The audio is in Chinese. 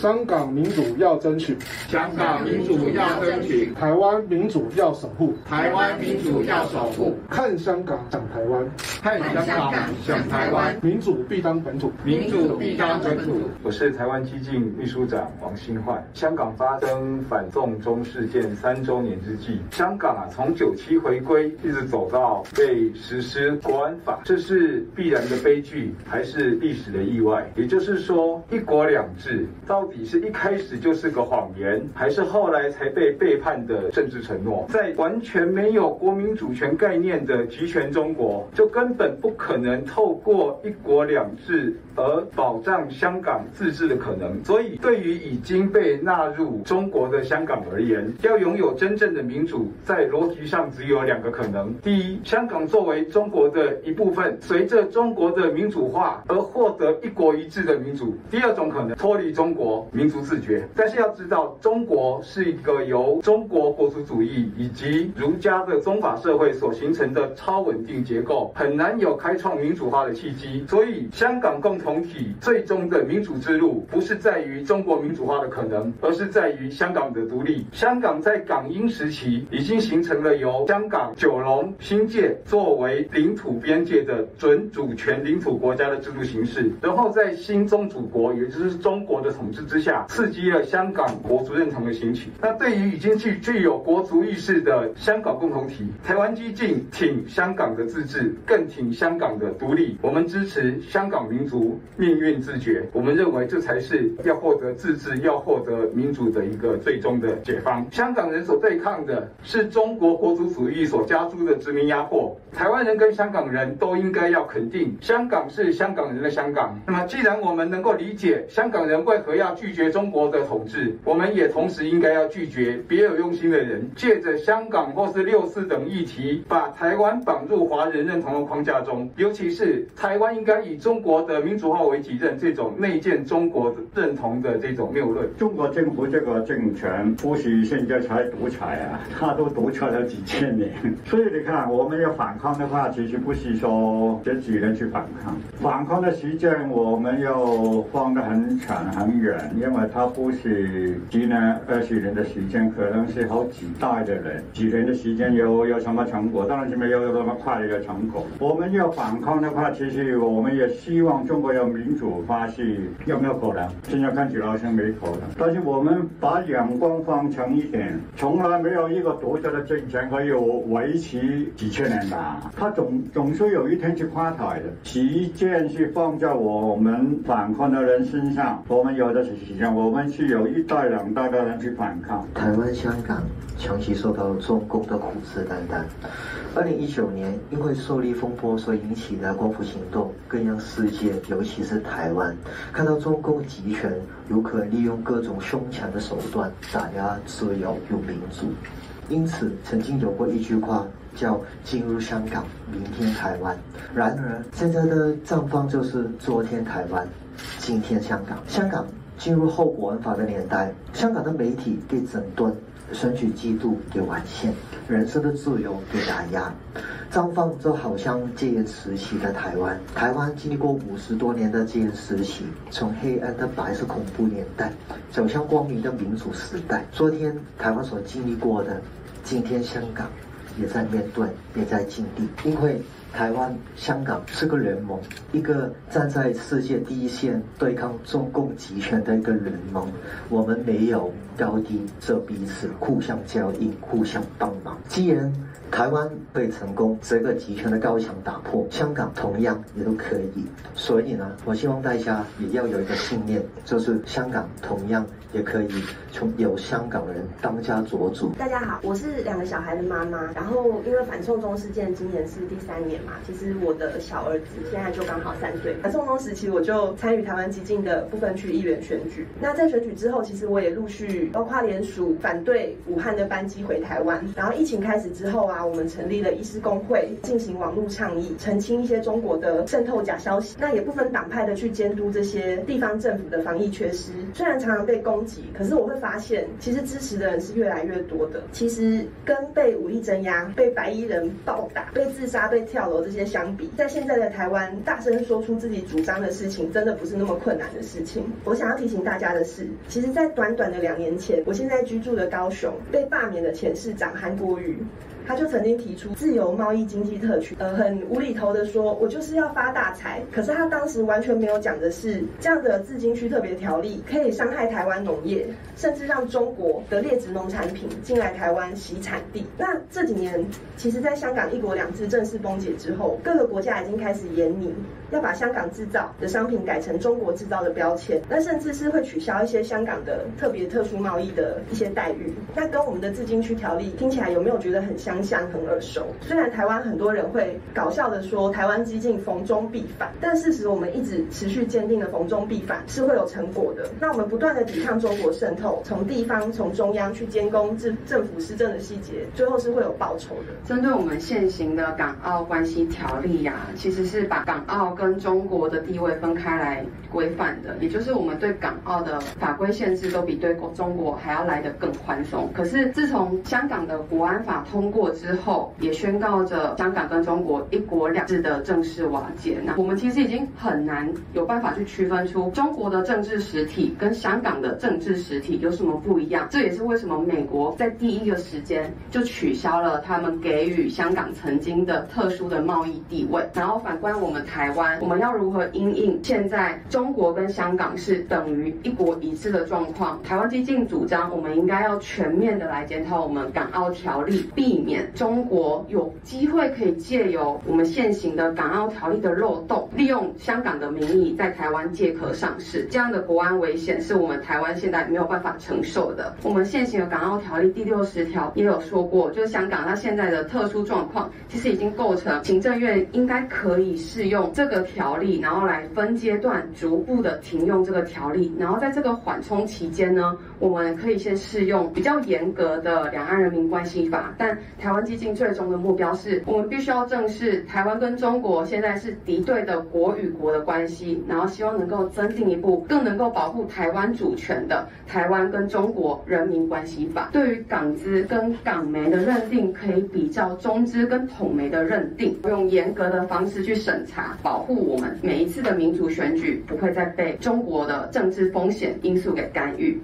香港民主要争取，香港民主要争取，台湾民主要守护，台湾民主要守护。看香港想台湾，看香港想台湾，民主必当本土，民主必当本土。我是台湾激进秘书长王新焕。香港发生反送中事件三周年之际，香港啊从九七回归一直走到被实施国安法，这是必然的悲剧，还是历史的意外？也就是说，一国两制到底是一开始就是个谎言，还是后来才被背叛的政治承诺？在完全没有国民主权概念的集权中国，就根本不可能透过一国两制而保障香港自治的可能。所以，对于已经被纳入中国的香港而言，要拥有真正的民主，在逻辑上只有两个可能：第一，香港作为中国的一部分，随着中国的民主化而获得一国一制的民主；第二种可能，脱离中国，民族自觉。但是要知道，中国是一个由中国国族主义以及儒家的宗法社会所形成的超稳定结构，很难有开创民主化的契机。所以，香港共同体最终的民主之路，不是在于中国民主化的可能，而是在于香港的独立。香港在港英时期已经形成了由香港、九龙、新界作为领土边界的准主权领土国家的制度形式，然后在新宗主国，也就是中国的统治之下，刺激了香港国族认同的兴起。那对于已经具具有国族意识的香港共同体，台湾基进挺香港的自治，更挺香港的独立。我们支持香港民族命运自觉。我们认为这才是要获得自治、要获得民主的一个最终的解方。香港人所对抗的是中国国族主义所加诸的殖民压迫。台湾人跟香港人都应该要肯定，香港是香港人的香港。那么，既然我们能够理解香港人为何要拒绝中国的统治，我们也同时应该要拒绝别有用心的人借着香港或是六四等议题，把台湾绑入华人认同的框架中。尤其是台湾应该以中国的民主化为己任，这种内建中国认同的这种谬论。中国政府这个政权不是现在才独裁啊，他都独裁了几千年。所以你看，我们要反抗的话，其实不是说这几年去反抗，反抗的时间我们要放得很长很远，因为它不是几年、二十年的时间，可能是好几代的人，几年的时间有有什么成果？当然是没有那么快的一个成果。我们要反抗的话，其实我们也希望中国要民主化，是有没有可能？现在看起来好像没可能。但是我们把眼光放长一点，从来没有一个独特的政权可以维持几千年吧。他总总是有一天去垮台的，时间是放在我们反抗的人身上，我们有的是时间，我们是有一代两代的人去反抗。台湾、香港长期受到中共的虎视眈眈。二零一九年因为受力风波所引起的光复行动，更让世界，尤其是台湾，看到中共集权如何利用各种凶残的手段打压自由与民主。因此，曾经有过一句话。叫今日香港，明天台湾。然而，现在的状况就是昨天台湾，今天香港。香港进入后国安法的年代，香港的媒体被整顿，选举制度给完善，人身的自由被打压。状况就好像戒严时期的台湾。台湾经历过五十多年的戒严时期，从黑暗的白色恐怖年代走向光明的民主时代。昨天台湾所经历过的，今天香港。也在面对，也在经历，因为台湾、香港是个联盟，一个站在世界第一线对抗中共集权的一个联盟。我们没有高低，这彼此互相交应，互相帮忙。既然台湾被成功，这个集权的高墙打破，香港同样也都可以。所以呢，我希望大家也要有一个信念，就是香港同样也可以从由香港人当家做主。大家好，我是两个小孩的妈妈，然后因为反送中事件今年是第三年嘛，其实我的小儿子现在就刚好三岁。反送中时期，我就参与台湾激进的部分区议员选举。那在选举之后，其实我也陆续包括联署反对武汉的班机回台湾。然后疫情开始之后啊。啊，我们成立了医师工会，进行网络倡议，澄清一些中国的渗透假消息。那也不分党派的去监督这些地方政府的防疫缺失。虽然常常被攻击，可是我会发现，其实支持的人是越来越多的。其实跟被武力镇压、被白衣人暴打、被自杀、被跳楼这些相比，在现在的台湾，大声说出自己主张的事情，真的不是那么困难的事情。我想要提醒大家的是，其实，在短短的两年前，我现在居住的高雄被罢免的前市长韩国瑜。他就曾经提出自由贸易经济特区，呃，很无厘头的说，我就是要发大财。可是他当时完全没有讲的是，这样的自经区特别条例可以伤害台湾农业，甚至让中国的劣质农产品进来台湾洗产地。那这几年，其实，在香港一国两制正式崩解之后，各个国家已经开始严拟要把香港制造的商品改成中国制造的标签，那甚至是会取消一些香港的特别特殊贸易的一些待遇。那跟我们的自经区条例听起来有没有觉得很像像？相很耳熟，虽然台湾很多人会搞笑的说台湾激进逢中必反，但事实我们一直持续坚定的逢中必反是会有成果的。那我们不断的抵抗中国渗透，从地方从中央去监工政政府施政的细节，最后是会有报酬的。针对我们现行的港澳关系条例呀、其实是把港澳跟中国的地位分开来规范的，也就是我们对港澳的法规限制都比对中国还要来得更宽松。可是自从香港的国安法通过之后，也宣告着香港跟中国一国两制的正式瓦解。那我们其实已经很难有办法去区分出中国的政治实体跟香港的政治实体有什么不一样。这也是为什么美国在第一个时间就取消了他们给予香港曾经的特殊的贸易地位。然后反观我们台湾，我们要如何因应现在中国跟香港是等于一国一制的状况？台湾基进主张，我们应该要全面的来检讨我们港澳条例，避免。中国有机会可以借由我们现行的港澳条例的漏洞，利用香港的名义在台湾借壳上市，这样的国安危险是我们台湾现在没有办法承受的。我们现行的港澳条例第六十条也有说过，就是香港它现在的特殊状况，其实已经构成行政院应该可以适用这个条例，然后来分阶段逐步的停用这个条例，然后在这个缓冲期间呢，我们可以先适用比较严格的两岸人民关系法，但台湾。基进最终的目标是我们必须要正视台湾跟中国现在是敌对的国与国的关系，然后希望能够增进一步更能够保护台湾主权的《台湾跟中国人民关系法》。对于港资跟港媒的认定，可以比较中资跟统媒的认定，用严格的方式去审查，保护我们每一次的民主选举不会再被中国的政治风险因素给干预。